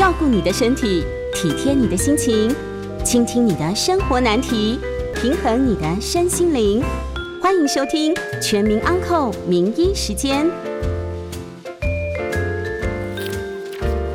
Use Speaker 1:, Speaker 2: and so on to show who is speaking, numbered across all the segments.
Speaker 1: 照顾你的身体，体贴你的心情，倾听你的生活难题，平衡你的身心灵。欢迎收听《全民安扣名医时间》。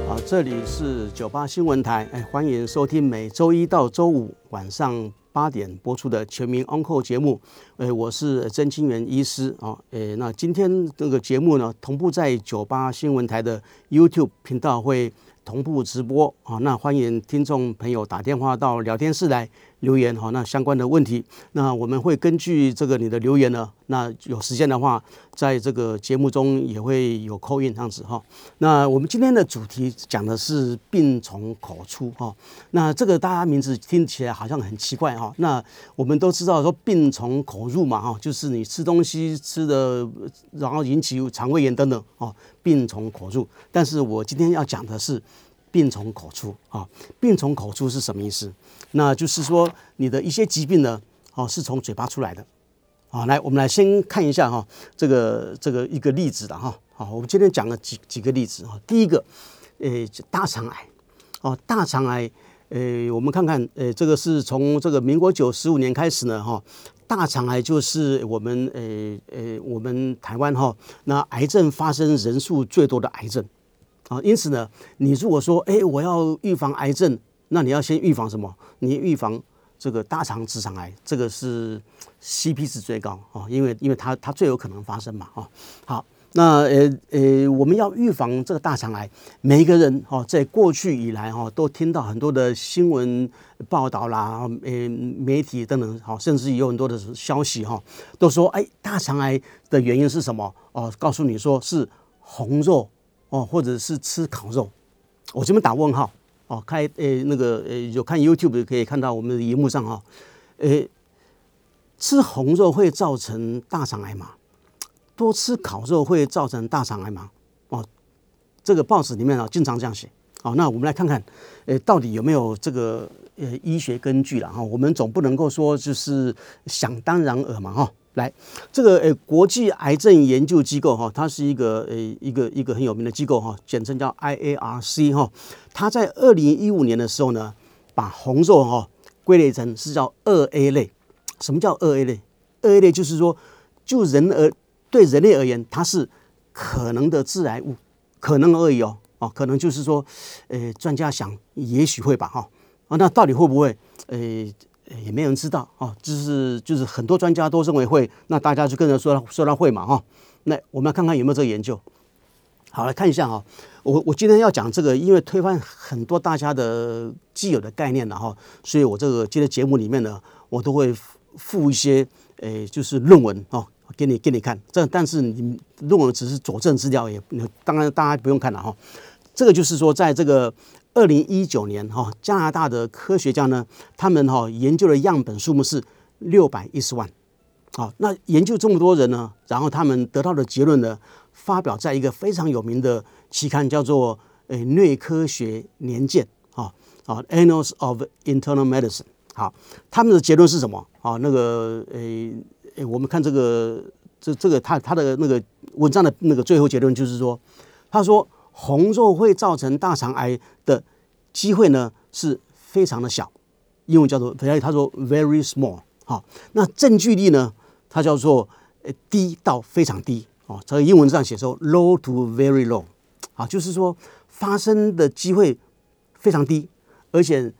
Speaker 2: 好，这里是九八新闻台，哎，欢迎收听每周一到周五晚上八点播出的《全民安扣节目。哎，我是曾清源医师啊。哎，那今天这个节目呢，同步在九八新闻台的 YouTube 频道会。同步直播啊，那欢迎听众朋友打电话到聊天室来留言哈，那相关的问题，那我们会根据这个你的留言呢，那有时间的话，在这个节目中也会有扣印这样子哈。那我们今天的主题讲的是病从口出哈，那这个大家名字听起来好像很奇怪哈。那我们都知道说病从口入嘛哈，就是你吃东西吃的，然后引起肠胃炎等等哦，病从口入。但是我今天要讲的是。病从口出啊，病从口出是什么意思？那就是说你的一些疾病呢，哦，是从嘴巴出来的啊。来，我们来先看一下哈，这个这个一个例子的哈。好，我们今天讲了几几个例子哈。第一个，呃，大肠癌哦，大肠癌，呃，我们看看，呃，这个是从这个民国九十五年开始呢哈，大肠癌就是我们呃呃我们台湾哈那癌症发生人数最多的癌症。啊，因此呢，你如果说，哎，我要预防癌症，那你要先预防什么？你预防这个大肠直肠癌，这个是 CP 值最高啊，因为因为它它最有可能发生嘛，啊，好，那呃呃，我们要预防这个大肠癌，每一个人哈，在过去以来哈，都听到很多的新闻报道啦，呃，媒体等等，好，甚至有很多的消息哈，都说，哎，大肠癌的原因是什么？哦，告诉你说是红肉。哦，或者是吃烤肉，我这边打问号哦。开诶，那个诶，有看 YouTube 可以看到我们的荧幕上哈，诶，吃红肉会造成大肠癌吗？多吃烤肉会造成大肠癌吗？哦，这个报纸里面啊经常这样写。好，那我们来看看，诶，到底有没有这个呃医学根据了哈？我们总不能够说就是想当然尔嘛哈。来，这个诶，国际癌症研究机构哈，它是一个诶一个一个很有名的机构哈，简称叫 IARC 哈。它在二零一五年的时候呢，把红肉哈归类成是叫二 A 类。什么叫二 A 类？二 A 类就是说，就人而对人类而言，它是可能的致癌物，可能而已哦哦，可能就是说，呃，专家想也许会吧哈啊，那到底会不会？诶。也没人知道啊，就是就是很多专家都认为会，那大家就跟着说说他会嘛哈。那我们要看看有没有这个研究。好，来看一下哈。我我今天要讲这个，因为推翻很多大家的既有的概念了哈，所以我这个今天节目里面呢，我都会附一些诶，就是论文哦，给你给你看。这但是你论文只是佐证资料，也当然大家不用看了哈。这个就是说，在这个。二零一九年，哈，加拿大的科学家呢，他们哈研究的样本数目是六百一十万，好，那研究这么多人呢，然后他们得到的结论呢，发表在一个非常有名的期刊，叫做《诶内科学年鉴》啊啊，《Annals of Internal Medicine》。好，他们的结论是什么？啊，那个诶诶，我们看这个这这个他他的那个文章的那个最后结论就是说，他说。红肉会造成大肠癌的机会呢是非常的小，英文叫做，他说 very small，好，那证据力呢，它叫做呃低到非常低，哦，这个英文上写说 low to very low，啊，就是说发生的机会非常低，而且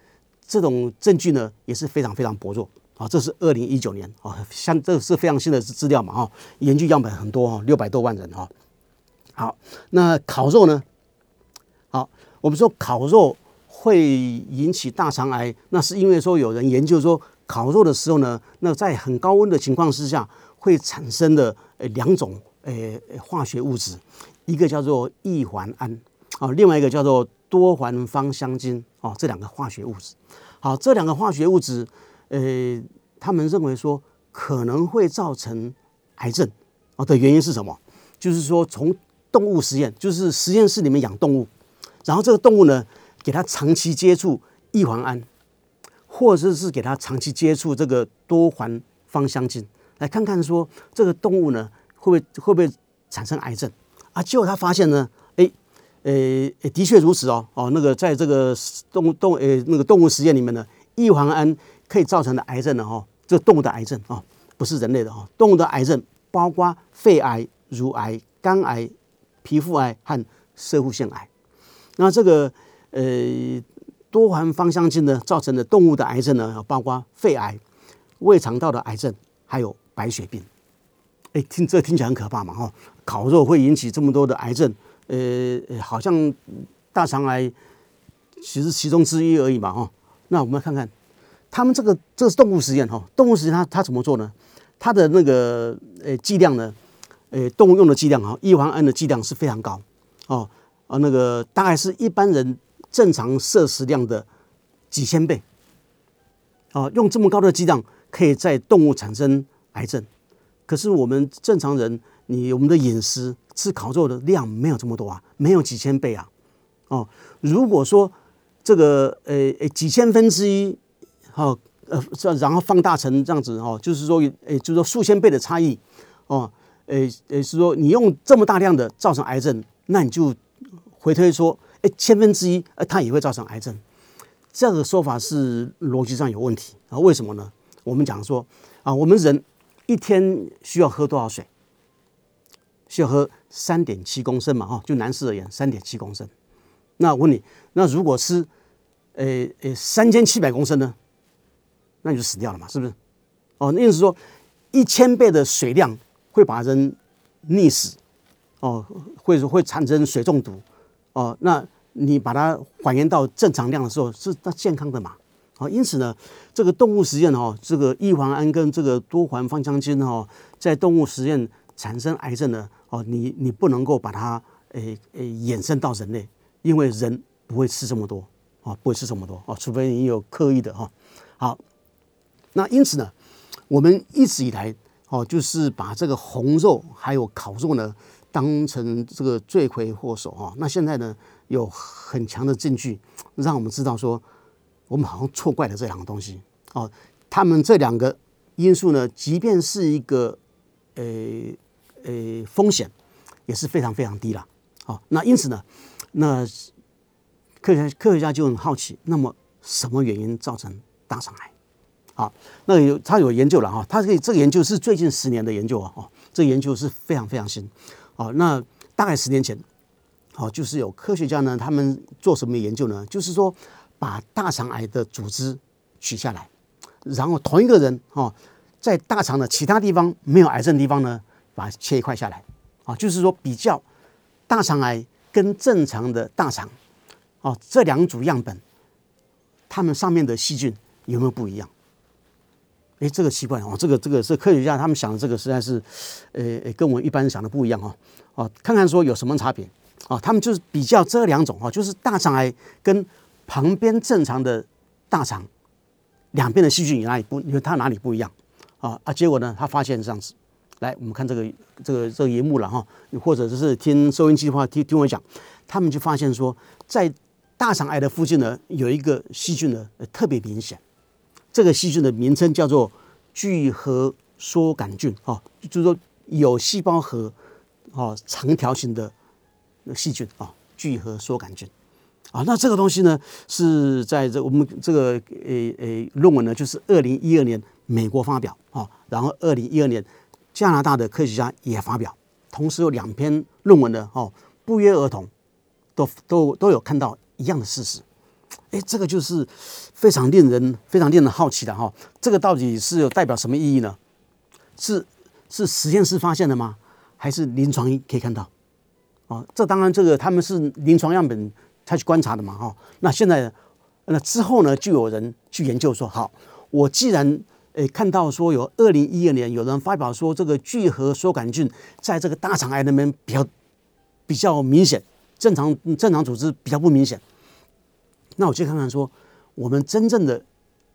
Speaker 2: 这种证据呢也是非常非常薄弱，啊，这是二零一九年，啊，像这是非常新的资料嘛，哈，研究样本很多哈，六百多万人哈。好，那烤肉呢？好，我们说烤肉会引起大肠癌，那是因为说有人研究说烤肉的时候呢，那在很高温的情况之下会产生的呃两种呃化学物质，一个叫做异环胺啊，另外一个叫做多环芳香烃啊，这两个化学物质。好，这两个化学物质，呃，他们认为说可能会造成癌症啊的原因是什么？就是说从动物实验就是实验室里面养动物，然后这个动物呢，给它长期接触异环胺，或者是给它长期接触这个多环芳香烃，来看看说这个动物呢会不会会不会产生癌症啊？结果他发现呢，哎，呃，的确如此哦，哦，那个在这个动动呃那个动物实验里面呢，异黄胺可以造成的癌症呢，哈，这动物的癌症啊，不是人类的哦，动物的癌症包括肺癌、乳癌、肝癌、皮肤癌和射护腺癌。那这个呃多环芳香烃呢造成的动物的癌症呢，包括肺癌、胃肠道的癌症，还有白血病。哎，听这听起来很可怕嘛，哈，烤肉会引起这么多的癌症。呃，好像大肠癌其实其中之一而已嘛，哈。那我们看看他们这个这是动物实验哈，动物实验它它怎么做呢？它的那个呃剂量呢，呃动物用的剂量啊，异黄胺的剂量是非常高哦，啊那个大概是一般人正常摄食量的几千倍，哦，用这么高的剂量可以在动物产生癌症，可是我们正常人。你我们的饮食吃烤肉的量没有这么多啊，没有几千倍啊，哦，如果说这个呃呃几千分之一，哦呃这然后放大成这样子哦，就是说诶就是说数千倍的差异，哦，诶诶是说你用这么大量的造成癌症，那你就回推说，诶千分之一，呃它也会造成癌症，这个说法是逻辑上有问题啊？为什么呢？我们讲说啊，我们人一天需要喝多少水？需要喝三点七公升嘛？哈，就男士而言，三点七公升。那我问你，那如果是，呃呃，三千七百公升呢？那你就死掉了嘛？是不是？哦，那意思是说，一千倍的水量会把人溺死，哦，会会产生水中毒，哦，那你把它还原到正常量的时候，是那健康的嘛？好，因此呢，这个动物实验哦，这个异环胺跟这个多环芳香烃哦，在动物实验产生癌症呢？哦，你你不能够把它诶诶衍生到人类，因为人不会吃这么多啊，不会吃这么多啊，除非你有刻意的哈。好，那因此呢，我们一直以来哦，就是把这个红肉还有烤肉呢，当成这个罪魁祸首哈。那现在呢，有很强的证据让我们知道说，我们好像错怪了这两个东西哦。他们这两个因素呢，即便是一个诶。呃，风险也是非常非常低了。好，那因此呢，那科学科学家就很好奇，那么什么原因造成大肠癌？好，那有他有研究了哈，他这个这个研究是最近十年的研究啊，哦，这个研究是非常非常新。好，那大概十年前，好，就是有科学家呢，他们做什么研究呢？就是说把大肠癌的组织取下来，然后同一个人哦，在大肠的其他地方没有癌症地方呢。把它切一块下来，啊，就是说比较大肠癌跟正常的大肠，哦，这两组样本，它们上面的细菌有没有不一样？哎，这个奇怪哦，这个这个是科学家他们想的这个实在是，呃，跟我们一般人想的不一样哈，哦，看看说有什么差别，啊，他们就是比较这两种哈，就是大肠癌跟旁边正常的大肠两边的细菌有哪里不，因为它哪里不一样，啊啊，结果呢，他发现这样子。来，我们看这个这个这个荧幕了哈，或者就是听收音机的话，听听我讲，他们就发现说，在大肠癌的附近呢，有一个细菌呢特别明显，这个细菌的名称叫做聚合梭杆菌啊，就是说有细胞核哦长条形的细菌啊，聚合梭杆菌啊，那这个东西呢是在这我们这个诶诶论文呢，就是二零一二年美国发表啊，然后二零一二年。加拿大的科学家也发表，同时有两篇论文的哦，不约而同，都都都有看到一样的事实。哎，这个就是非常令人非常令人好奇的哈。这个到底是有代表什么意义呢？是是实验室发现的吗？还是临床可以看到？哦，这当然这个他们是临床样本才去观察的嘛哈。那现在那之后呢，就有人去研究说，好，我既然诶，看到说有二零一二年有人发表说这个聚合梭杆菌在这个大肠癌那边比较比较明显，正常正常组织比较不明显。那我去看看说我们真正的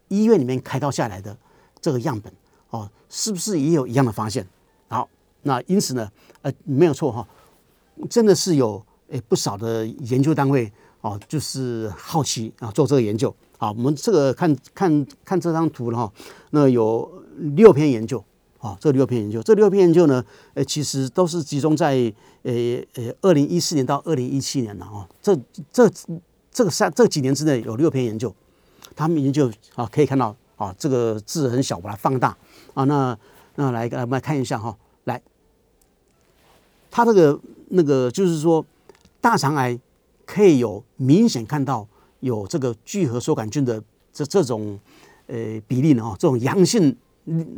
Speaker 2: 医院里面开刀下来的这个样本哦，是不是也有一样的发现？好，那因此呢，呃，没有错哈，真的是有诶不少的研究单位哦，就是好奇啊做这个研究。好，我们这个看看看这张图了哈，那有六篇研究啊，这六篇研究，这六篇研究呢，呃，其实都是集中在呃呃二零一四年到二零一七年了哦，这这这个三这几年之内有六篇研究，他们研究啊可以看到啊这个字很小，把它放大啊，那那来我们来看一下哈，来，他这个那个就是说大肠癌可以有明显看到有这个聚合收杆菌的这这种呃比例呢哈，这种阳性。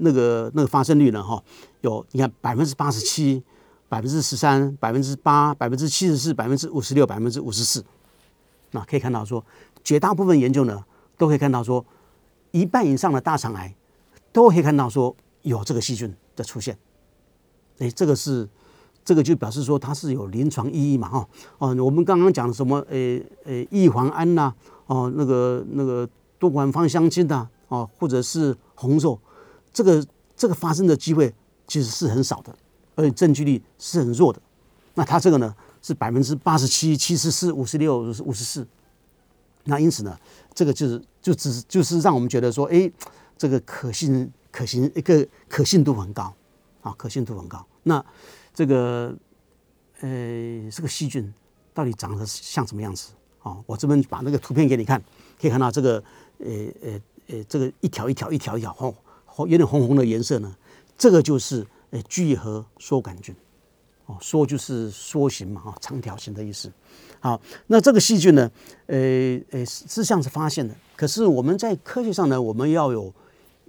Speaker 2: 那个那个发生率呢？哈，有你看百分之八十七、百分之十三、百分之八、百分之七十四、百分之五十六、百分之五十四。那可以看到说，绝大部分研究呢，都可以看到说，一半以上的大肠癌都可以看到说有这个细菌的出现。哎，这个是这个就表示说它是有临床意义嘛？哈哦，我们刚刚讲什么？呃呃，异黄胺呐，哦，那个那个多环芳香烃呐，哦，或者是红肉。这个这个发生的机会其实是很少的，而且证据力是很弱的。那它这个呢是百分之八十七、七十四、五十六、五十四。那因此呢，这个就是就只就是让我们觉得说，哎，这个可信可行一个可信度很高啊，可信度很高。那这个呃这个细菌到底长得像什么样子啊？我这边把那个图片给你看，可以看到这个呃呃呃这个一条一条一条一条红红。有点红红的颜色呢，这个就是诶聚合梭杆菌，哦，缩就是缩形嘛，哈，长条形的意思。好，那这个细菌呢，呃呃，是这样子发现的。可是我们在科学上呢，我们要有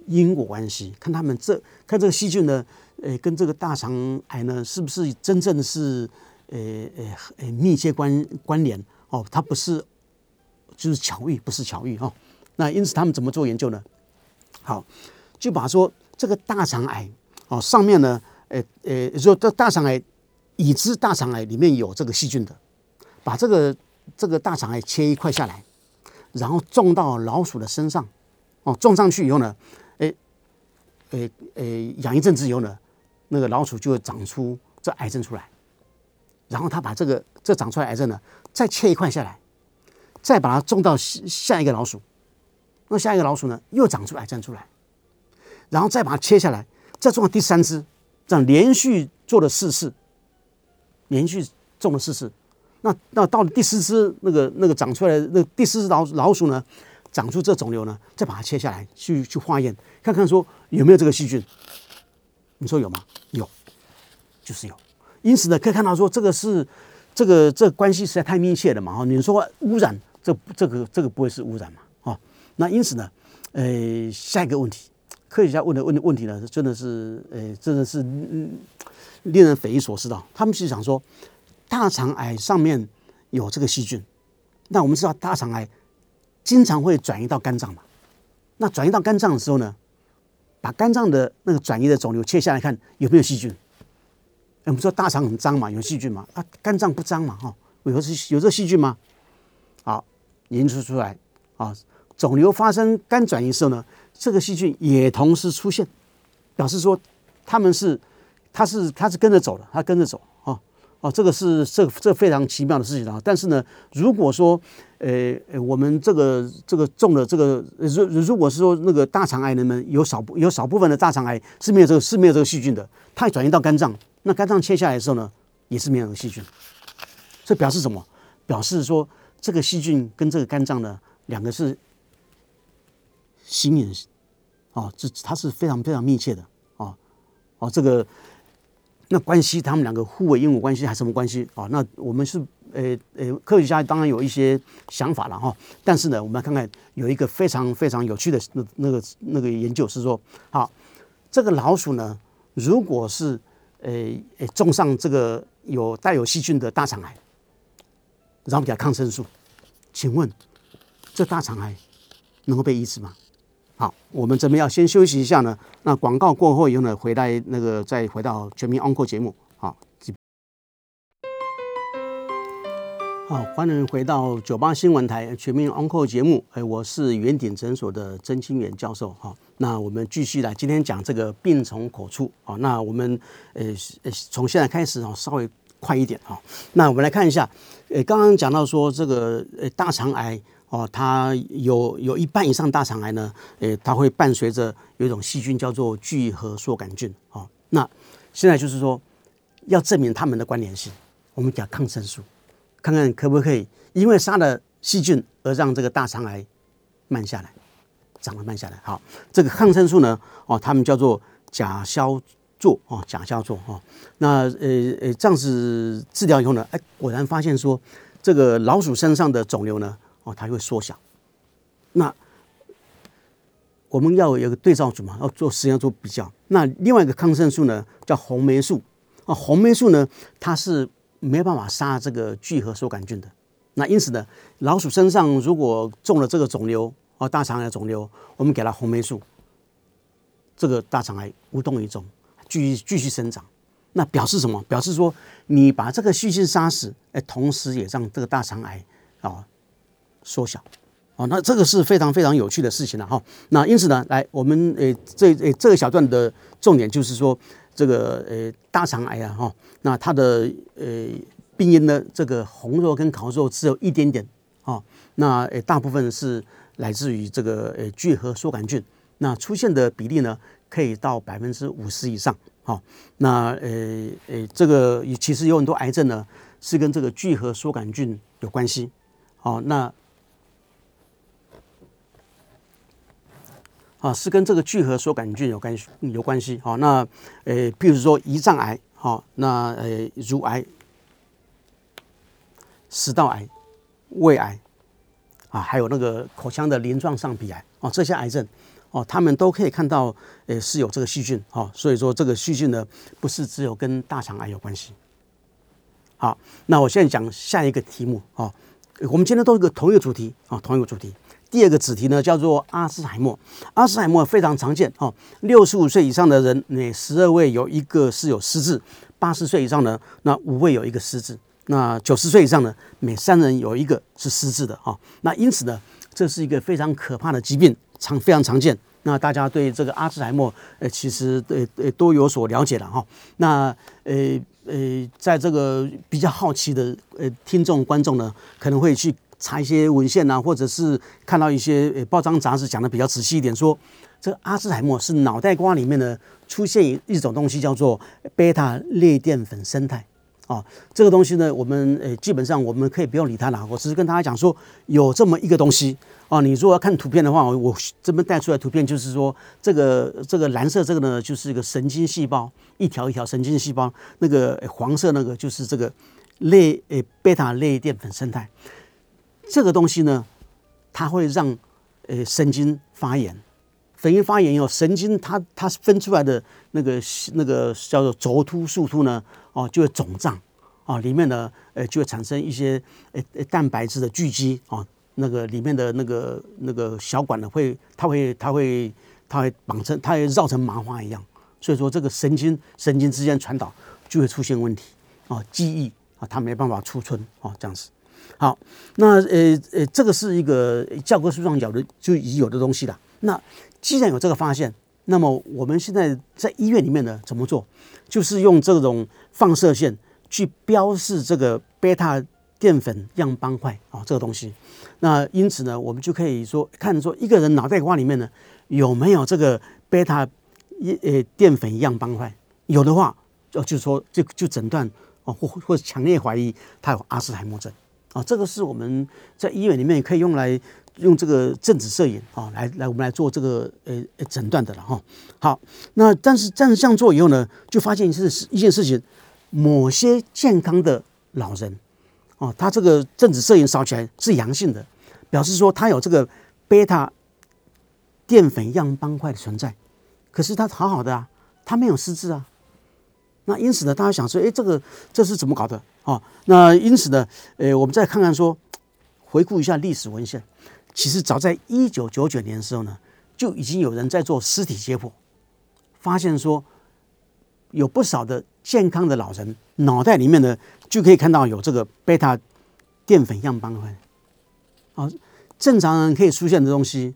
Speaker 2: 因果关系，看他们这看这个细菌呢，呃，跟这个大肠癌呢，是不是真正是呃呃呃密切关关联？哦，它不是就是巧遇，不是巧遇哈。那因此他们怎么做研究呢？好。就把说这个大肠癌哦，上面呢，呃呃，说这大肠癌已知大肠癌里面有这个细菌的，把这个这个大肠癌切一块下来，然后种到老鼠的身上，哦，种上去以后呢，哎，诶诶，养一阵子以后呢，那个老鼠就会长出这癌症出来，然后他把这个这长出来癌症呢，再切一块下来，再把它种到下一个老鼠，那下一个老鼠呢，又长出癌症出来。然后再把它切下来，再种到第三只，这样连续做了四次，连续种了四次。那那到了第四只那个那个长出来的那第四只老老鼠呢，长出这肿瘤呢，再把它切下来去去化验，看看说有没有这个细菌。你说有吗？有，就是有。因此呢，可以看到说这个是这个这关系实在太密切了嘛哈。你说污染，这这个这个不会是污染嘛？哈。那因此呢，呃，下一个问题。科学家问的问的问题呢，真的是，呃，真的是令人匪夷所思的。他们是想说，大肠癌上面有这个细菌，那我们知道大肠癌经常会转移到肝脏嘛？那转移到肝脏的时候呢，把肝脏的那个转移的肿瘤切下来看有没有细菌？我们说大肠很脏嘛，有细菌嘛？啊，肝脏不脏嘛？哈，有是有这细菌吗？好，研究出来啊，肿瘤发生肝转移时候呢？这个细菌也同时出现，表示说他们是，他是他是跟着走的，他跟着走啊哦，这个是这这非常奇妙的事情啊。但是呢，如果说呃呃，我们这个这个中了这个，如如果是说那个大肠癌人们有少有少部分的大肠癌是没有这个是没有这个细菌的，它转移到肝脏，那肝脏切下来的时候呢，也是没有这个细菌。这表示什么？表示说这个细菌跟这个肝脏呢，两个是。心眼，哦，这它是非常非常密切的，哦，哦，这个那关系，他们两个互为因果关系还是什么关系？哦，那我们是呃呃，科学家当然有一些想法了哈，但是呢，我们来看看有一个非常非常有趣的那那个那个研究是说，好，这个老鼠呢，如果是呃呃种上这个有带有细菌的大肠癌，然后给它抗生素，请问这大肠癌能够被医治吗？好，我们这边要先休息一下呢。那广告过后以后呢，回来那个再回到全民 Uncle 节目。好，好，欢迎回到九八新闻台全民 Uncle 节目。哎，我是圆顶诊所的曾清远教授。哈，那我们继续来今天讲这个病从口出。好，那我们呃呃从现在开始啊，稍微。快一点啊。那我们来看一下，呃，刚刚讲到说这个呃大肠癌哦，它有有一半以上大肠癌呢，呃，它会伴随着有一种细菌叫做聚合梭杆菌哦。那现在就是说要证明它们的关联性，我们讲抗生素，看看可不可以因为杀了细菌而让这个大肠癌慢下来，长得慢下来。好，这个抗生素呢，哦，他们叫做甲硝。唑哦，甲硝唑哦，那呃呃这样子治疗以后呢，哎，果然发现说这个老鼠身上的肿瘤呢，哦，它会缩小。那我们要有个对照组嘛，要做实验做比较。那另外一个抗生素呢，叫红霉素啊，红霉素呢，它是没办法杀这个聚合梭杆菌的。那因此呢，老鼠身上如果中了这个肿瘤啊，大肠癌肿瘤，我们给它红霉素，这个大肠癌无动于衷。继续继续生长，那表示什么？表示说你把这个细菌杀死，哎，同时也让这个大肠癌啊缩小，哦，那这个是非常非常有趣的事情了哈。那因此呢，来我们诶这诶这个小段的重点就是说这个呃大肠癌啊哈，那它的呃病因呢，这个红肉跟烤肉只有一点点哦，那诶大部分是来自于这个诶聚合梭杆菌，那出现的比例呢？可以到百分之五十以上，好，那呃呃，这个其实有很多癌症呢，是跟这个聚合梭杆菌有关系，好，那啊是跟这个聚合梭杆菌有关有关系，好，那呃，譬如说胰脏癌，好，那呃乳癌、食道癌、胃癌，啊，还有那个口腔的鳞状上皮癌，哦，这些癌症。哦，他们都可以看到，呃，是有这个细菌，哦，所以说这个细菌呢，不是只有跟大肠癌有关系。好，那我现在讲下一个题目，哦，我们今天都是个同一个主题，啊，同一个主题。第二个子题呢，叫做阿兹海默。阿兹海默非常常见，哦，六十五岁以上的人，每十二位有一个是有失智；八十岁以上呢，那五位有一个失智；那九十岁以上呢，每三人有一个是失智的，哈。那因此呢，这是一个非常可怕的疾病。常非常常见，那大家对这个阿兹海默，呃，其实呃呃都有所了解了哈。那呃呃，在这个比较好奇的呃听众观众呢，可能会去查一些文献呐，或者是看到一些呃报章杂志讲的比较仔细一点，说这个阿兹海默是脑袋瓜里面呢出现一种东西叫做贝塔类淀粉生态。啊，这个东西呢，我们呃基本上我们可以不用理它了。我只是跟大家讲说，有这么一个东西啊。你如果要看图片的话，我我这边带出来图片就是说，这个这个蓝色这个呢，就是一个神经细胞，一条一条神经细胞。那个黄色那个就是这个类呃贝塔类淀粉生态。这个东西呢，它会让呃神经发炎，神经发炎以后，神经它它分出来的那个那个叫做轴突树突呢。哦，就会肿胀，啊，里面呢，呃，就会产生一些呃蛋白质的聚集，啊，那个里面的那个那个小管呢，会，它会，它会，它会绑成，它会绕成麻花一样，所以说这个神经神经之间传导就会出现问题，啊，记忆啊，它没办法储存，啊，这样子。好，那呃呃，这个是一个教科书上有的就已有的东西了。那既然有这个发现，那么我们现在在医院里面呢，怎么做？就是用这种放射线去标示这个贝塔淀粉样斑块啊，这个东西。那因此呢，我们就可以说看说一个人脑袋瓜里面呢有没有这个贝塔一呃淀粉样斑块，有的话，就就说就就诊断哦，或或者强烈怀疑他有阿兹海默症啊。这个是我们在医院里面也可以用来。用这个正子摄影啊，来来，我们来做这个呃呃诊断的了哈。好，那但是但是这样做以后呢，就发现是一件事情，某些健康的老人哦，他这个正子摄影扫起来是阳性的，表示说他有这个贝塔淀粉样斑块的存在，可是他好好的啊，他没有失智啊。那因此呢，大家想说，哎，这个这是怎么搞的啊？那因此呢，呃，我们再看看说，回顾一下历史文献。其实早在一九九九年的时候呢，就已经有人在做尸体解剖，发现说有不少的健康的老人脑袋里面呢，就可以看到有这个贝塔淀粉样斑块。啊，正常人可以出现的东西，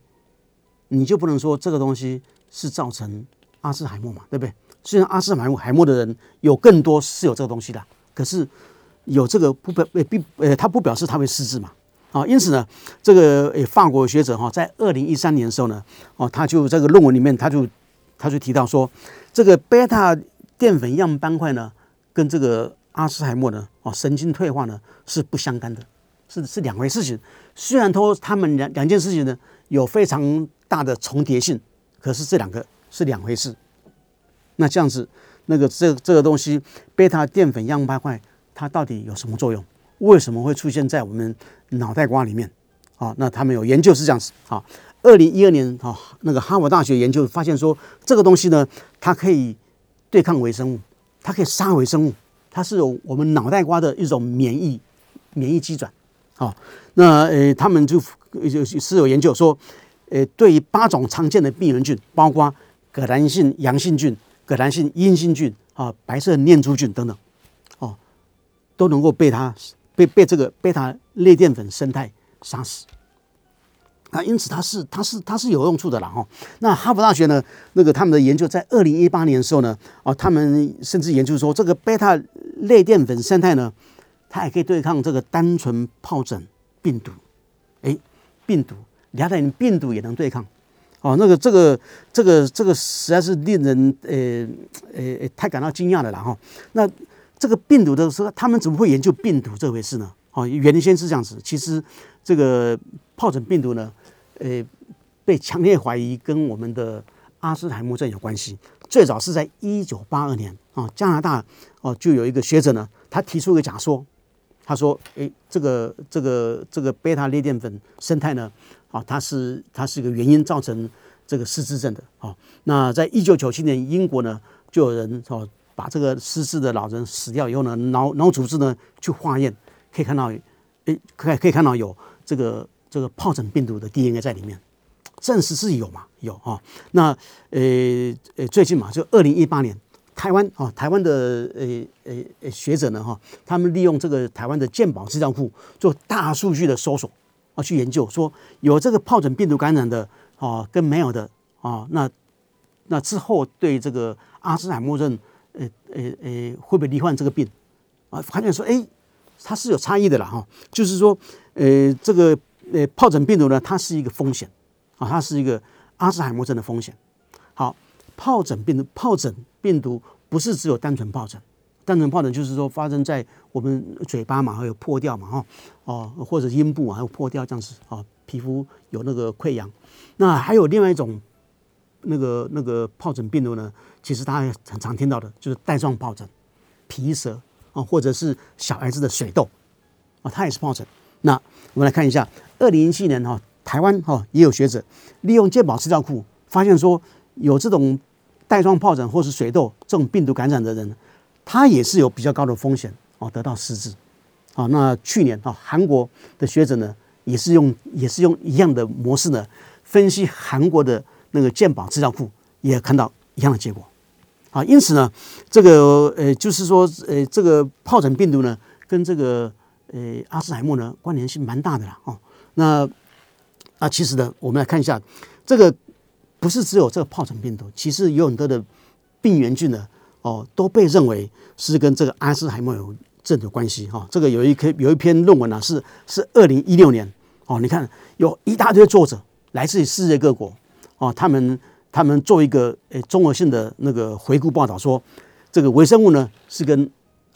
Speaker 2: 你就不能说这个东西是造成阿兹海默嘛，对不对？虽然阿斯海默海默的人有更多是有这个东西的，可是有这个不表呃并呃，它不表示他会失智嘛。啊，因此呢，这个诶法国学者哈，在二零一三年的时候呢，哦，他就这个论文里面，他就他就提到说，这个贝塔淀粉样斑块呢，跟这个阿斯海默呢，哦，神经退化呢是不相干的，是是两回事情。虽然说他们两两件事情呢有非常大的重叠性，可是这两个是两回事。那这样子，那个这这个东西贝塔淀粉样斑块它到底有什么作用？为什么会出现在我们脑袋瓜里面？啊，那他们有研究是这样子啊。二零一二年啊，那个哈佛大学研究发现说，这个东西呢，它可以对抗微生物，它可以杀微生物，它是有我们脑袋瓜的一种免疫免疫机转。啊，那呃，他们就就是有研究说，呃，对于八种常见的病原菌，包括革兰性阳性菌、革兰性阴性菌啊、白色念珠菌等等，哦，都能够被它。被被这个贝塔类淀粉生态杀死啊，因此它是它是它是有用处的啦哈。那哈佛大学呢，那个他们的研究在二零一八年的时候呢，啊，他们甚至研究说这个贝塔类淀粉生态呢，它也可以对抗这个单纯疱疹病毒。哎，病毒，连带病毒也能对抗哦。那个这个这个这个实在是令人呃呃太感到惊讶的了哈。那这个病毒的时候，他们怎么会研究病毒这回事呢？哦，原先是这样子。其实这个疱疹病毒呢，呃，被强烈怀疑跟我们的阿斯海默症有关系。最早是在一九八二年啊，加拿大哦就有一个学者呢，他提出一个假说，他说：“诶，这个这个这个贝塔类淀粉生态呢，啊，它是它是一个原因造成这个失智症的。”啊，那在一九九七年，英国呢就有人哦。把这个失智的老人死掉以后呢，脑脑组织呢去化验，可以看到，诶，可可以看到有这个这个疱疹病毒的 DNA 在里面，证实是有嘛？有啊。那呃呃，最近嘛，就二零一八年，台湾啊，台湾的呃呃呃学者呢哈，他们利用这个台湾的健保资料库做大数据的搜索啊，去研究说有这个疱疹病毒感染的啊，跟没有的啊，那那之后对这个阿兹海默症。呃呃呃，会不会罹患这个病啊？发现说，哎，它是有差异的了哈。就是说，呃，这个呃疱疹病毒呢，它是一个风险啊，它是一个阿兹海默症的风险。好，疱疹病毒，疱疹病毒不是只有单纯疱疹，单纯疱疹就是说发生在我们嘴巴嘛，还有破掉嘛哈，哦，或者阴部还有破掉这样子啊，皮肤有那个溃疡。那还有另外一种那个那个疱疹病毒呢？其实大家很常听到的就是带状疱疹、皮蛇啊，或者是小孩子的水痘啊，它也是疱疹。那我们来看一下，二零一七年哈，台湾哈也有学者利用健保资料库，发现说有这种带状疱疹或是水痘这种病毒感染的人，他也是有比较高的风险哦，得到失智啊。那去年啊，韩国的学者呢，也是用也是用一样的模式呢，分析韩国的那个健保资料库，也看到一样的结果。啊，因此呢，这个呃，就是说，呃，这个疱疹病毒呢，跟这个呃阿兹海默呢关联性蛮大的啦。哦，那啊，其实呢，我们来看一下，这个不是只有这个疱疹病毒，其实有很多的病原菌呢，哦，都被认为是跟这个阿兹海默有症有关系。哈，这个有一篇有一篇论文呢，是是二零一六年，哦，你看有一大堆作者来自于世界各国，哦，他们。他们做一个诶综合性的那个回顾报道，说这个微生物呢是跟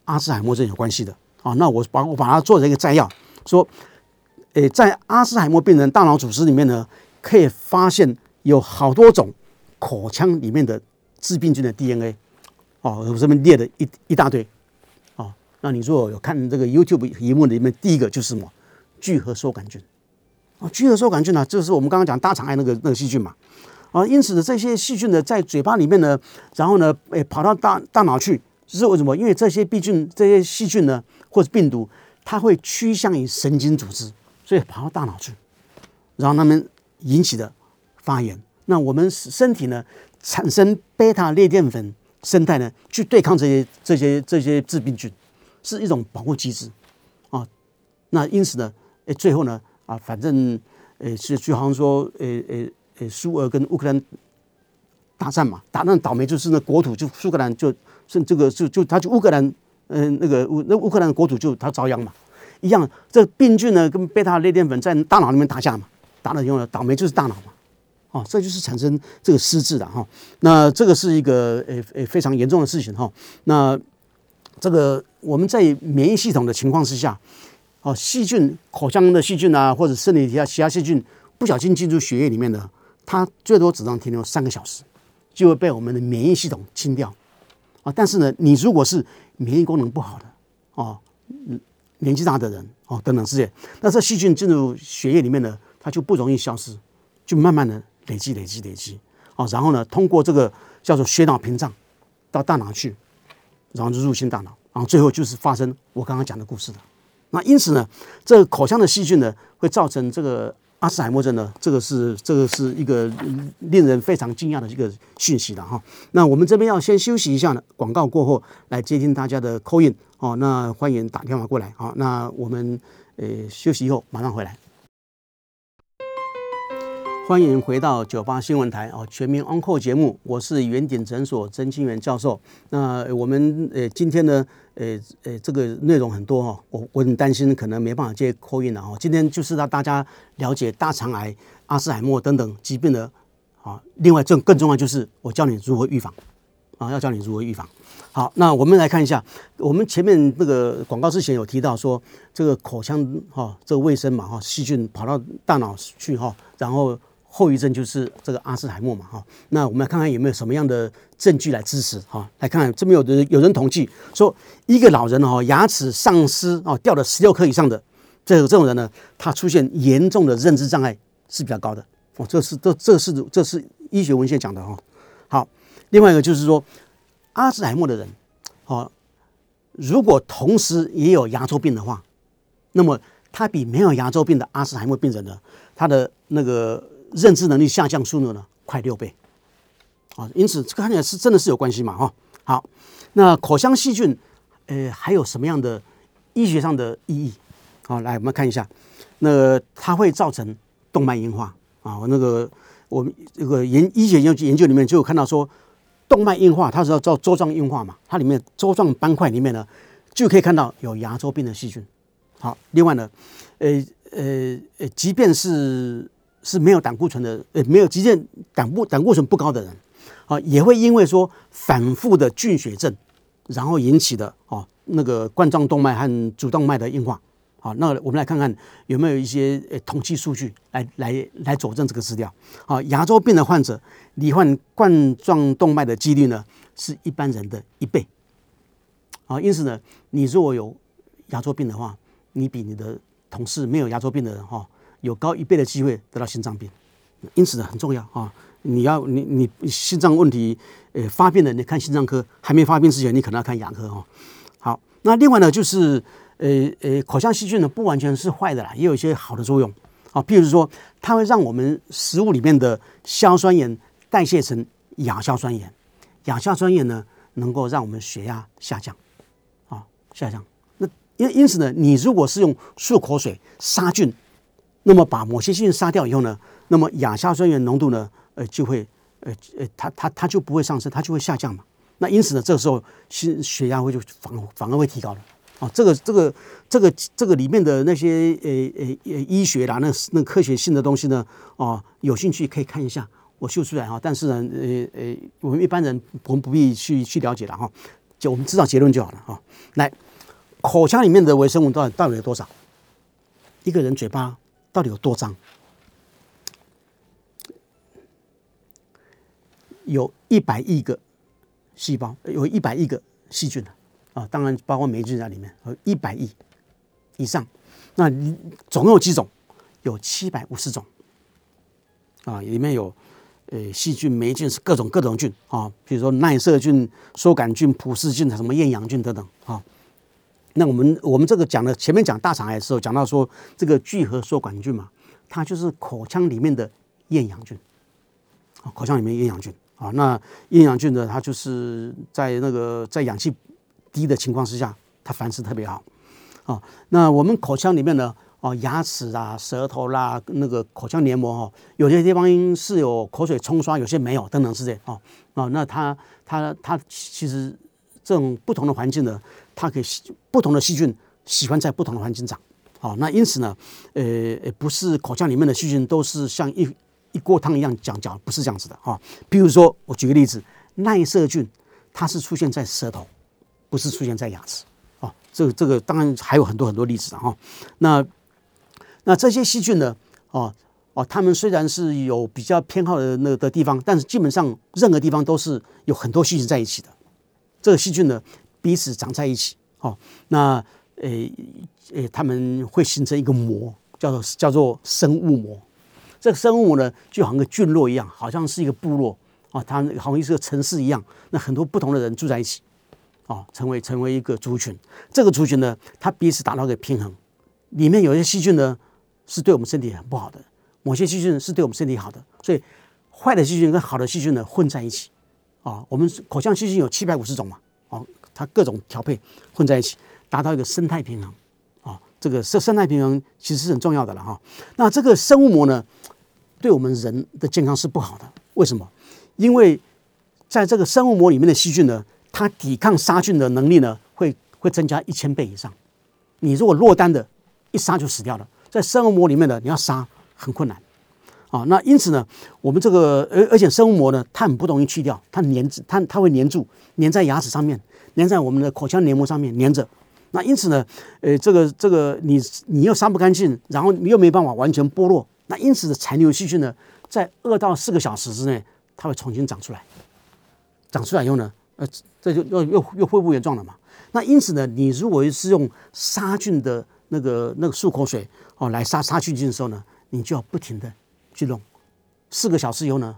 Speaker 2: 阿兹海默症有关系的啊。那我把我把它做成一个摘要，说诶在阿兹海默病人大脑组织里面呢，可以发现有好多种口腔里面的致病菌的 DNA 哦，我这边列的一一大堆哦。那你如果有看这个 YouTube 荧幕里面第一个就是什么聚合收杆菌啊？聚合收杆菌呢，就是我们刚刚讲大肠癌那个那个细菌嘛。啊，因此呢，这些细菌呢，在嘴巴里面呢，然后呢，诶，跑到大大脑去，这是为什么？因为这些病菌、这些细菌呢，或者病毒，它会趋向于神经组织，所以跑到大脑去，然后它们引起的发炎。那我们身体呢，产生贝塔类淀粉生态呢，去对抗这些、这些、这些致病菌，是一种保护机制啊。那因此呢，诶，最后呢，啊，反正，诶，是就好像说，诶，诶。诶，苏俄跟乌克兰大战嘛，打那倒霉就是那国土就苏格兰就是这个就就他就乌克兰嗯，那个乌那乌克兰的国土就他遭殃嘛，一样。这病菌呢跟贝塔类淀粉在大脑里面打架嘛，打了以后倒霉就是大脑嘛，哦，这就是产生这个失智的哈。那这个是一个呃呃非常严重的事情哈。那这个我们在免疫系统的情况之下，哦，细菌口腔的细菌啊，或者身体其他其他细菌不小心进入血液里面的，它最多只能停留三个小时，就会被我们的免疫系统清掉啊。但是呢，你如果是免疫功能不好的哦，年纪大的人哦等等这些，那这细菌进入血液里面呢，它就不容易消失，就慢慢的累积累积累积哦，然后呢，通过这个叫做血脑屏障到大脑去。然后就入侵大脑，然后最后就是发生我刚刚讲的故事的。那因此呢，这个口腔的细菌呢，会造成这个阿兹海默症呢，这个是这个是一个令人非常惊讶的一个讯息的哈。那我们这边要先休息一下呢，广告过后来接听大家的 call in 哦。那欢迎打电话过来啊，那我们呃休息以后马上回来。欢迎回到九八新闻台哦，全民 Uncle 节目，我是原点诊所曾清源教授。那我们呃今天呢，呃呃这个内容很多哈，我我很担心可能没办法接 call in 了哈。今天就是让大家了解大肠癌、阿斯海默等等疾病的啊。另外，更更重要就是我教你如何预防啊，要教你如何预防。好，那我们来看一下，我们前面那个广告之前有提到说，这个口腔哈，这个卫生嘛哈，细菌跑到大脑去哈，然后。后遗症就是这个阿兹海默嘛，哈，那我们来看看有没有什么样的证据来支持哈？来看看这边有的有人统计说，一个老人哈牙齿丧失哦掉了十六颗以上的这这种人呢，他出现严重的认知障碍是比较高的哦，这是这这是这是医学文献讲的哈。好，另外一个就是说，阿兹海默的人哦，如果同时也有牙周病的话，那么他比没有牙周病的阿兹海默病人呢，他的那个。认知能力下降速度呢，快六倍，啊，因此这个看起来是真的是有关系嘛，哈。好，那口腔细菌，呃，还有什么样的医学上的意义？好，来我们看一下，那它会造成动脉硬化啊。那个我们这个研医学研究研究里面就有看到说，动脉硬化它是要造周状硬化嘛，它里面周状斑块里面呢就可以看到有牙周病的细菌。好，另外呢，呃呃呃，即便是是没有胆固醇的，呃，没有急性胆固胆固醇不高的人，啊，也会因为说反复的菌血症，然后引起的哦那个冠状动脉和主动脉的硬化，好，那我们来看看有没有一些呃统计数据来来来佐证这个资料。好，牙周病的患者罹患冠状动脉的几率呢是一般人的一倍，啊，因此呢，你如果有牙周病的话，你比你的同事没有牙周病的人哈。有高一倍的机会得到心脏病，因此呢很重要啊！你要你你心脏问题呃发病了，你看心脏科还没发病之前，你可能要看牙科哦。好，那另外呢就是呃呃口腔细菌呢不完全是坏的啦，也有一些好的作用啊。譬如说，它会让我们食物里面的硝酸盐代谢成亚硝酸盐，亚硝酸盐呢能够让我们血压下降啊下降。那因因此呢，你如果是用漱口水杀菌。那么把某些细菌杀掉以后呢，那么亚硝酸盐浓度呢，呃，就会，呃呃，它它它就不会上升，它就会下降嘛。那因此呢，这个时候心血压会就反反而会提高了。啊，这个这个这个这个里面的那些呃呃呃医学啦，那那科学性的东西呢，哦，有兴趣可以看一下，我秀出来哈。但是呢，呃呃，我们一般人我们不必去去了解了哈，就我们知道结论就好了哈。来，口腔里面的微生物到底到底有多少？一个人嘴巴。到底有多脏？有一百亿个细胞，有一百亿个细菌啊！当然包括霉菌在里面，有一百亿以上。那你总共有几种？有七百五十种啊！里面有呃细菌、霉菌是各种各种菌啊，比如说耐色菌、梭杆菌、普氏菌、什么厌氧菌等等啊。那我们我们这个讲的前面讲大肠癌的时候，讲到说这个聚合梭杆菌嘛，它就是口腔里面的厌氧菌啊，口腔里面厌氧菌啊。那厌氧菌呢，它就是在那个在氧气低的情况之下，它繁殖特别好啊。那我们口腔里面呢，啊，牙齿啊、舌头啦、那个口腔黏膜哈，有些地方是有口水冲刷，有些没有，等等之类啊。啊，那它它它其实这种不同的环境呢。它可以不同的细菌喜欢在不同的环境长。好，那因此呢，呃呃，不是口腔里面的细菌都是像一一锅汤一样讲讲，不是这样子的哈。比如说，我举个例子，耐色菌它是出现在舌头，不是出现在牙齿。啊，这个这个当然还有很多很多例子的哈。那那这些细菌呢？哦哦，它们虽然是有比较偏好的那个地方，但是基本上任何地方都是有很多细菌在一起的。这个细菌呢，彼此长在一起。哦，那诶。诶，他们会形成一个膜，叫做叫做生物膜。这个生物膜呢，就好像个菌落一样，好像是一个部落啊，它好像是个城市一样。那很多不同的人住在一起，啊，成为成为一个族群。这个族群呢，它彼此达到一个平衡。里面有些细菌呢，是对我们身体很不好的；某些细菌是对我们身体好的。所以，坏的细菌跟好的细菌呢，混在一起。啊，我们口腔细菌有七百五十种嘛，它各种调配混在一起，达到一个生态平衡。啊这个生生态平衡其实是很重要的了哈。那这个生物膜呢，对我们人的健康是不好的。为什么？因为在这个生物膜里面的细菌呢，它抵抗杀菌的能力呢，会会增加一千倍以上。你如果落单的，一杀就死掉了。在生物膜里面呢，你要杀很困难啊。那因此呢，我们这个而而且生物膜呢，它很不容易去掉，它粘它它会粘住，粘在牙齿上面，粘在我们的口腔黏膜上面，粘着。那因此呢，呃，这个这个你你又杀不干净，然后你又没办法完全剥落，那因此的残留细菌呢，在二到四个小时之内，它会重新长出来，长出来以后呢，呃，这就又又又恢复原状了嘛。那因此呢，你如果是用杀菌的那个那个漱口水哦来杀杀细菌的时候呢，你就要不停的去弄，四个小时以后呢，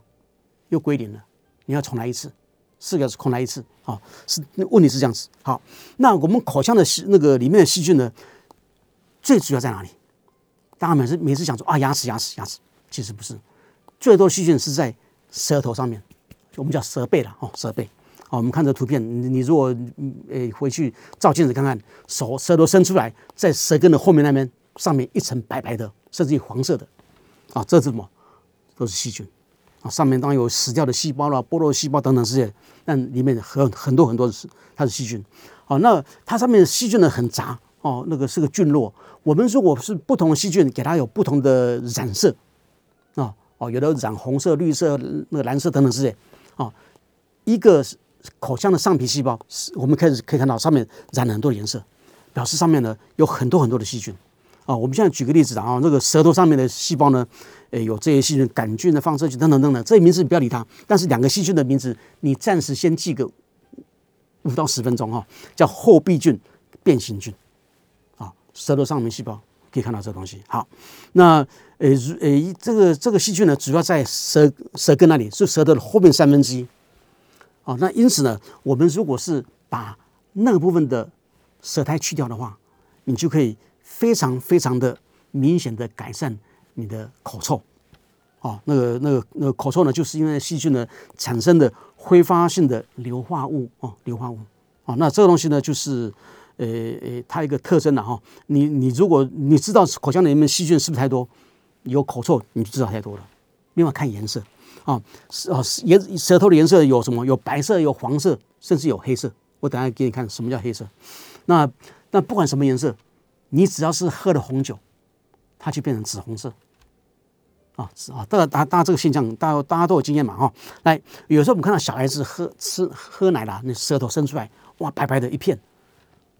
Speaker 2: 又归零了，你要重来一次。四个是空来一次，啊，是问题是这样子。好，那我们口腔的细那个里面的细菌呢，最主要在哪里？大家每次每次讲说啊，牙齿牙齿牙齿，其实不是，最多细菌是在舌头上面，我们叫舌背了哦，舌背。好，我们看这图片，你你如果呃回去照镜子看看，手舌头伸出来，在舌根的后面那边，上面一层白白的，甚至于黄色的，啊，这是什么？都是细菌。啊，上面当然有死掉的细胞啦、剥落细胞等等这些，但里面很很多很多的是它是细菌。好，那它上面的细菌呢很杂哦，那个是个菌落。我们如果是不同的细菌，给它有不同的染色啊，哦，有的染红色、绿色、那个蓝色等等这些。啊，一个口腔的上皮细胞，我们开始可以看到上面染了很多颜色，表示上面呢有很多很多的细菌。啊，我们现在举个例子啊，那个舌头上面的细胞呢？诶，有这些细菌，杆菌的放射菌等等等等，这些名字你不要理它。但是两个细菌的名字，你暂时先记个五到十分钟哈，叫后壁菌、变形菌。啊，舌头上面细胞可以看到这东西。好，那诶诶，这个这个细菌呢，主要在舌舌根那里，是舌头的后面三分之一。啊，那因此呢，我们如果是把那个部分的舌苔去掉的话，你就可以非常非常的明显的改善。你的口臭，哦，那个、那个、那个口臭呢，就是因为细菌呢产生的挥发性的硫化物哦，硫化物哦，那这个东西呢，就是呃呃，它一个特征了哈。你你如果你知道口腔里面细菌是不是太多，有口臭，你就知道太多了。另外看颜色啊，是啊，舌舌头的颜色有什么？有白色，有黄色，甚至有黑色。我等下给你看什么叫黑色。那那不管什么颜色，你只要是喝了红酒，它就变成紫红色。啊，是啊，大家大大家这个现象，大家大家都有经验嘛，哈。来，有时候我们看到小孩子喝吃喝奶了，那舌头伸出来，哇，白白的一片，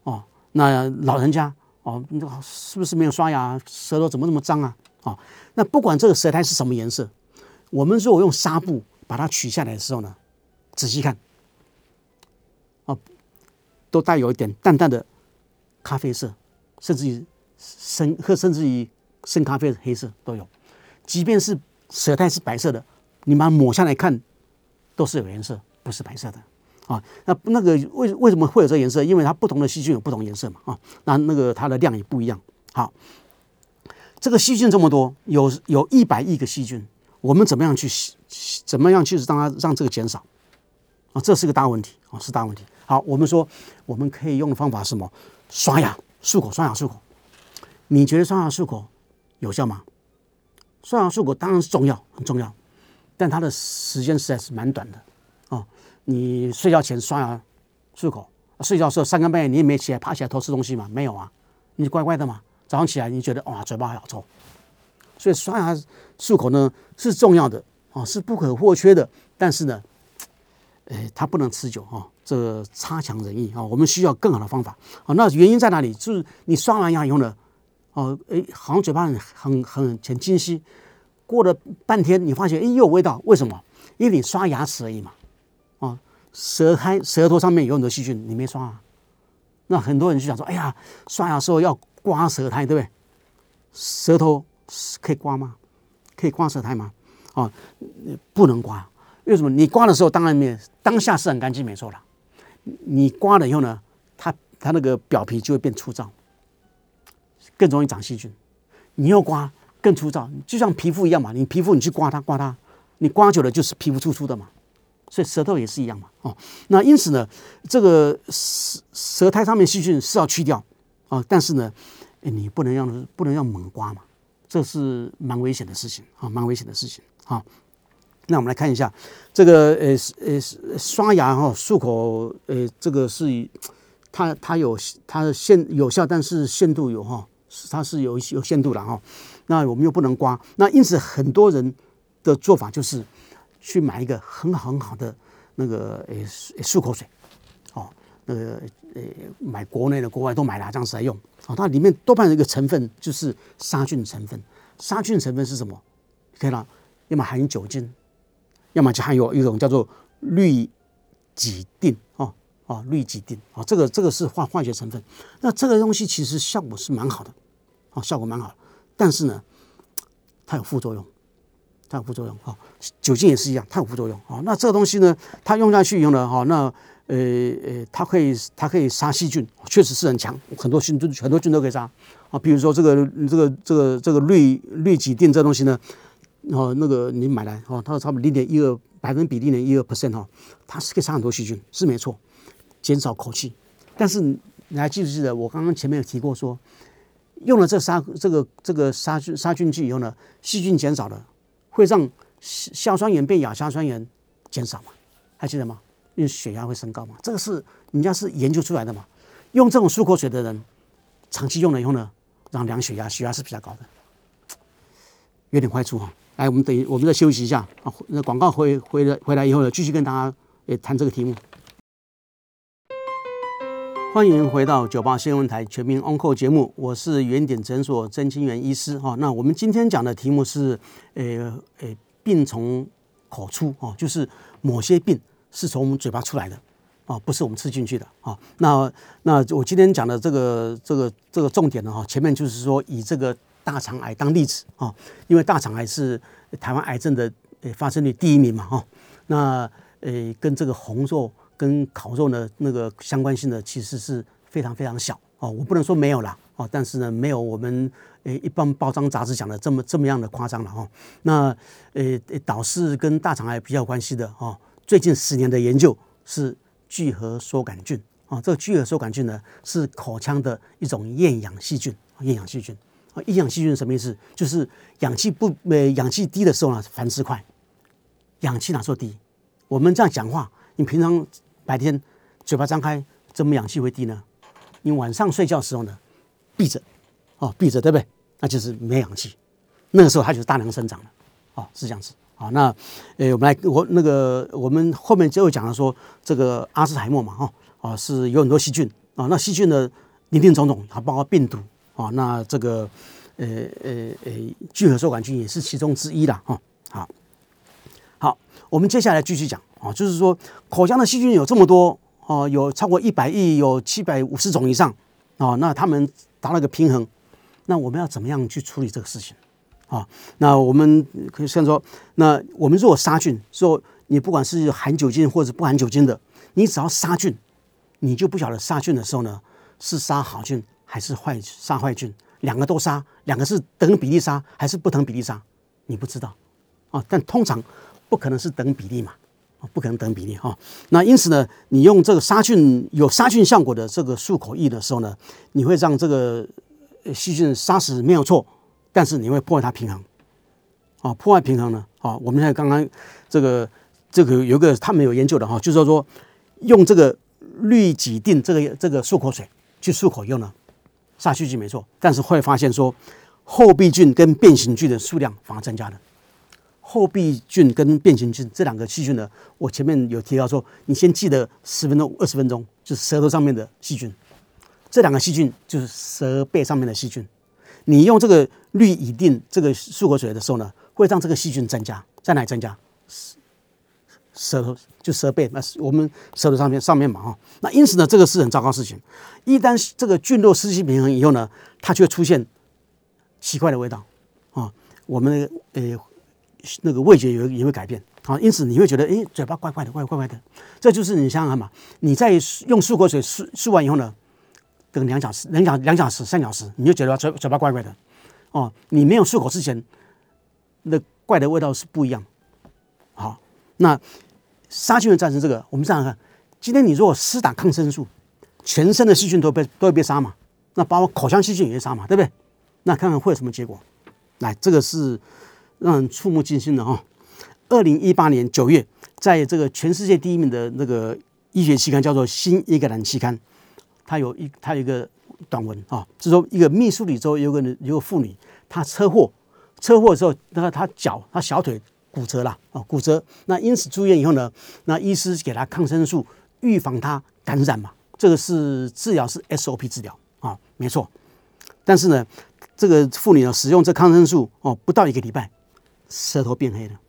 Speaker 2: 哦，那老人家哦，是不是没有刷牙，舌头怎么那么脏啊？哦，那不管这个舌苔是什么颜色，我们如果用纱布把它取下来的时候呢，仔细看，哦，都带有一点淡淡的咖啡色，甚至于深或甚至于深咖啡的黑色都有。即便是舌苔是白色的，你把它抹下来看，都是有颜色，不是白色的啊。那那个为为什么会有这个颜色？因为它不同的细菌有不同颜色嘛啊。那那个它的量也不一样。好，这个细菌这么多，有有一百亿个细菌，我们怎么样去怎么样去让它让这个减少啊？这是个大问题啊，是大问题。好，我们说我们可以用的方法是什么？刷牙漱口，刷牙漱口。你觉得刷牙漱口有效吗？刷牙漱口当然是重要，很重要，但它的时间实在是蛮短的，哦。你睡觉前刷牙漱口，睡觉的时候三更半夜你也没起来，爬起来偷吃东西嘛？没有啊，你乖乖的嘛。早上起来你觉得哇，嘴巴好臭，所以刷牙漱口呢是重要的啊，是不可或缺的。但是呢，呃，它不能持久哈，这差强人意啊。我们需要更好的方法啊。那原因在哪里？就是你刷完牙以后呢，哦，哎，好像嘴巴很很很很清晰。过了半天，你发现哎又有味道，为什么？因为你刷牙齿而已嘛，哦，舌苔舌头上面有很多细菌，你没刷啊。那很多人就想说，哎呀，刷牙时候要刮舌苔，对不对？舌头可以刮吗？可以刮舌苔吗？啊，不能刮。为什么？你刮的时候，当然没当下是很干净，没错了。你刮了以后呢，它它那个表皮就会变粗糙，更容易长细菌。你要刮更粗糙，就像皮肤一样嘛。你皮肤你去刮它，刮它，你刮久了就是皮肤粗粗的嘛。所以舌头也是一样嘛。哦，那因此呢，这个舌舌苔上面细菌是要去掉啊，但是呢，你不能让不能让猛刮嘛，这是蛮危险的事情啊，蛮危险的事情啊。那我们来看一下这个呃呃刷牙哈漱口呃这个是它它有它的限有效，但是限度有哈，它是有有限度的哈。那我们又不能刮，那因此很多人的做法就是去买一个很好很好的那个呃漱口水，哦那个呃买国内的国外都买了这样子来用哦，它里面多半一个成分就是杀菌成分，杀菌成分是什么？可以了，要么含酒精。要么就含有一种叫做氯己定哦哦氯己定啊，这个这个是化化学成分。那这个东西其实效果是蛮好的，啊效果蛮好，但是呢，它有副作用，它有副作用啊。酒精也是一样，它有副作用啊。那这个东西呢，它用下去以后呢，哈，那呃呃，它可以它可以杀细菌，确实是很强，很多菌都很多菌都可以杀啊。比如说这个这个这个这个氯氯己定这东西呢。哦那个你买来哦，它差不多零点一二百分比零点一二 percent 哈，它是可以杀很多细菌，是没错，减少口气。但是你还记不记得我刚刚前面有提过说，用了这杀这个这个杀菌杀菌剂以后呢，细菌减少了，会让硝酸盐变亚硝酸盐减少嘛？还记得吗？因为血压会升高嘛？这个是人家是研究出来的嘛？用这种漱口水的人，长期用了以后呢，让量血压，血压是比较高的，有点坏处哈。来，我们等，我们再休息一下啊。那广告回回来回来以后呢，继续跟大家诶谈这个题目。欢迎回到九八新闻台全民 Uncle 节目，我是原点诊所曾清源医师哈。那我们今天讲的题目是呃呃病从口出哦，就是某些病是从我们嘴巴出来的啊，不是我们吃进去的啊。那那我今天讲的这个这个这个重点呢哈，前面就是说以这个。大肠癌当例子啊，因为大肠癌是台湾癌症的呃发生率第一名嘛哈，那呃跟这个红肉跟烤肉呢那个相关性呢其实是非常非常小哦，我不能说没有啦哦，但是呢没有我们呃一般包装杂志讲的这么这么样的夸张了哈。那呃导致跟大肠癌比较关系的哦，最近十年的研究是聚合梭杆菌啊，这个聚合梭杆菌呢是口腔的一种厌氧细菌，厌氧细菌。啊，厌氧细菌什么意思？就是氧气不呃氧气低的时候呢，繁殖快。氧气哪时候低？我们这样讲话，你平常白天嘴巴张开，怎么氧气会低呢？你晚上睡觉时候呢，闭着，哦，闭着，对不对？那就是没氧气，那个时候它就是大量生长了，哦，是这样子。好，那呃，我们来，我那个我们后面就会讲了说，这个阿兹海默嘛，哈，啊，是有很多细菌啊，那细菌呢，林林总总，还包括病毒。哦，那这个，呃呃呃，聚合受管菌也是其中之一啦。哈。好，好，我们接下来继续讲啊，就是说口腔的细菌有这么多哦，有超过一百亿，有七百五十种以上啊，那他们达了个平衡，那我们要怎么样去处理这个事情啊？那我们可以先说，那我们如果杀菌，说你不管是含酒精或者不含酒精的，你只要杀菌，你就不晓得杀菌的时候呢是杀好菌。还是坏杀坏菌，两个都杀，两个是等比例杀还是不等比例杀，你不知道啊？但通常不可能是等比例嘛，不可能等比例哈。那因此呢，你用这个杀菌有杀菌效果的这个漱口液的时候呢，你会让这个细菌杀死没有错，但是你会破坏它平衡啊，破坏平衡呢啊。我们现在刚刚这个这个有个他们有研究的哈，就是说用这个氯己定这个这个漱口水去漱口用呢，杀细菌没错，但是会发现说后壁菌跟变形菌的数量反而增加了。后壁菌跟变形菌这两个细菌呢，我前面有提到说，你先记得十分钟、二十分钟，就是舌头上面的细菌，这两个细菌就是舌背上面的细菌。你用这个氯乙定这个漱口水的时候呢，会让这个细菌增加，在哪里增加？舌头就舌背，那是我们舌头上面上面嘛哈。那因此呢，这个是很糟糕事情。一旦这个菌落失去平衡以后呢，它就会出现奇怪的味道啊。我们呃那个味觉也也会改变啊。因此你会觉得哎嘴巴怪怪的，怪怪怪的。这就是你想想看嘛，你在用漱口水漱漱完以后呢，等两小时、两小两小时、三小时，你就觉得嘴嘴巴怪怪的哦。你没有漱口之前，那怪的味道是不一样。好，那。杀菌的战胜这个，我们这样看，今天你如果施打抗生素，全身的细菌都被都会被杀嘛？那包括口腔细菌也会杀嘛？对不对？那看看会有什么结果？来，这个是让人触目惊心的哈。二零一八年九月，在这个全世界第一名的那个医学期刊叫做《新英格兰期刊》，它有一它有一个短文啊，是说一个密苏里州有个有个妇女，她车祸车祸的时候，那个她脚她小腿。骨折了啊，骨折。那因此住院以后呢，那医师给她抗生素，预防她感染嘛。这个是治疗是 SOP 治疗啊，没错。但是呢，这个妇女呢使用这抗生素哦，不到一个礼拜，舌头变黑了。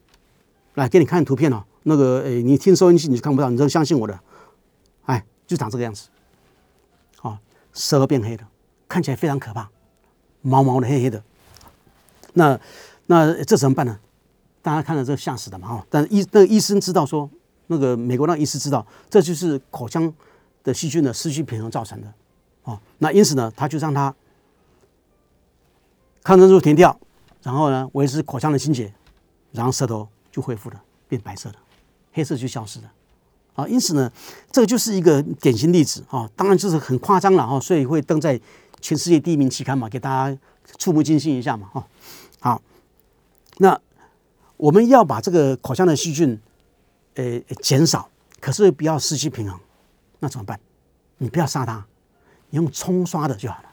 Speaker 2: 来给你看图片哦，那个诶，你听收音机你就看不到，你就相信我的。哎，就长这个样子，啊，舌头变黑了，看起来非常可怕，毛毛的黑黑的。那那这怎么办呢？大家看到这吓死的嘛哈，但医那个医生知道说，那个美国那医师知道，这就是口腔的细菌的失去平衡造成的，哦，那因此呢，他就让他抗生素停掉，然后呢维持口腔的清洁，然后舌头就恢复了，变白色的，黑色就消失了，啊，因此呢，这个就是一个典型例子啊，当然就是很夸张了哈，所以会登在全世界第一名期刊嘛，给大家触目惊心一下嘛哈，好，那。我们要把这个口腔的细菌，呃，减少，可是不要失去平衡，那怎么办？你不要杀它，你用冲刷的就好了。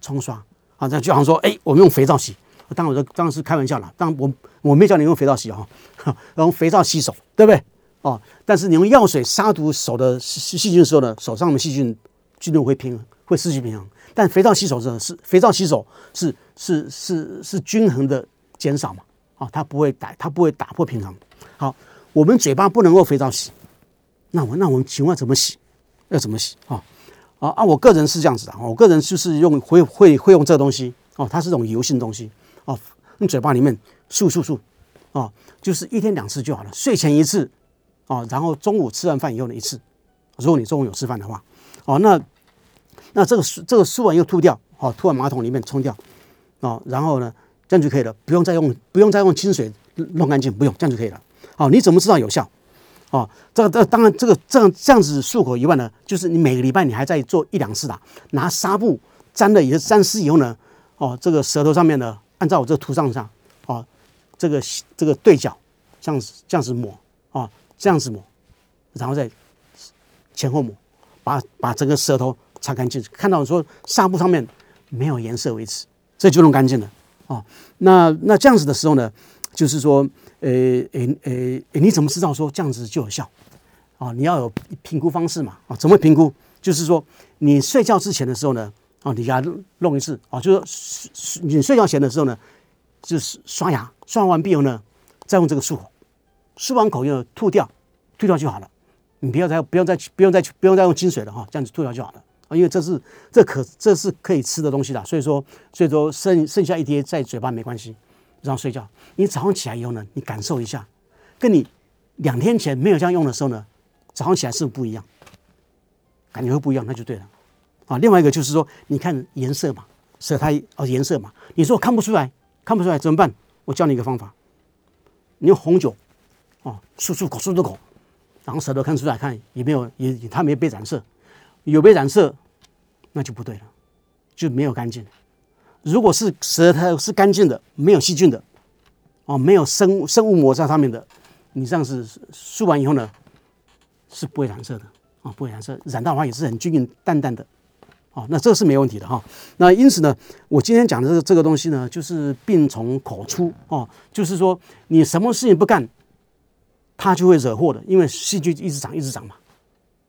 Speaker 2: 冲刷，啊，这就好像说，哎，我们用肥皂洗，当然我当然是开玩笑了，当我我没叫你用肥皂洗啊，用肥皂洗手，对不对？哦，但是你用药水杀毒手的细细菌的时候呢，手上的细菌菌落会平衡，会失去平衡。但肥皂洗手是是肥皂洗手是是是是均衡的减少嘛？啊，它不会打，它不会打破平衡。好，我们嘴巴不能够肥皂洗，那我那我们请问怎么洗？要怎么洗？啊啊啊！我个人是这样子的，我个人就是用会会会用这个东西哦，它是种油性东西哦，用嘴巴里面漱漱漱哦，就是一天两次就好了，睡前一次哦，然后中午吃完饭以后的一次。如果你中午有吃饭的话，哦，那那这个漱这个漱完又吐掉，哦，吐完马桶里面冲掉哦，然后呢？这样就可以了，不用再用，不用再用清水弄干净，不用这样就可以了。哦，你怎么知道有效？哦，这个这当然这个这样这样子漱口以外呢，就是你每个礼拜你还在做一两次的，拿纱布沾了以后沾湿以后呢，哦，这个舌头上面呢，按照我这个图上上，啊，这个这个对角这样子这样子抹，啊，这样子抹，然后再前后抹，把把整个舌头擦干净，看到说纱布上面没有颜色为止，这就弄干净了。啊，那那这样子的时候呢，就是说，呃呃呃，你怎么知道说这样子就有效？啊，你要有评估方式嘛？啊，怎么评估？就是说，你睡觉之前的时候呢，啊，你给它弄一次，啊，就是你睡觉前的时候呢，就是刷牙，刷完毕后呢，再用这个漱口，漱完口以后吐掉，吐掉就好了。你不要再不用再不用再不用再用清水了哈，这样子吐掉就好了。啊因为这是这可这是可以吃的东西的，所以说所以说剩剩下一滴在嘴巴没关系，然后睡觉。你早上起来以后呢，你感受一下，跟你两天前没有这样用的时候呢，早上起来是不一样？感觉会不一样，那就对了。啊，另外一个就是说，你看颜色嘛，舌苔哦颜色嘛，你说看不出来，看不出来怎么办？我教你一个方法，你用红酒哦漱漱口漱漱口，然后舌头看出来看有没有也它没被染色，有被染色。那就不对了，就没有干净。如果是舌苔是干净的，没有细菌的，哦，没有生生物膜在上面的，你这样子漱完以后呢，是不会染色的啊，不会染色，染到的话也是很均匀淡淡的。哦，那这是没问题的哈。那因此呢，我今天讲的这个这个东西呢，就是病从口出哦，就是说你什么事情不干，它就会惹祸的，因为细菌一直长一直长嘛，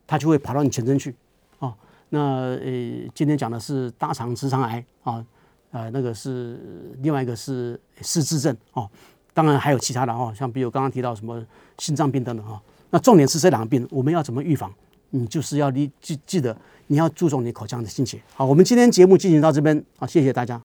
Speaker 2: 它就会跑到你全身去。哦，那呃，今天讲的是大肠直肠癌啊，呃，那个是另外一个是失智症哦，当然还有其他的哦，像比如刚刚提到什么心脏病等等哈。那重点是这两个病，我们要怎么预防？你就是要你记记得，你要注重你口腔的清洁。好，我们今天节目进行到这边，好，谢谢大家。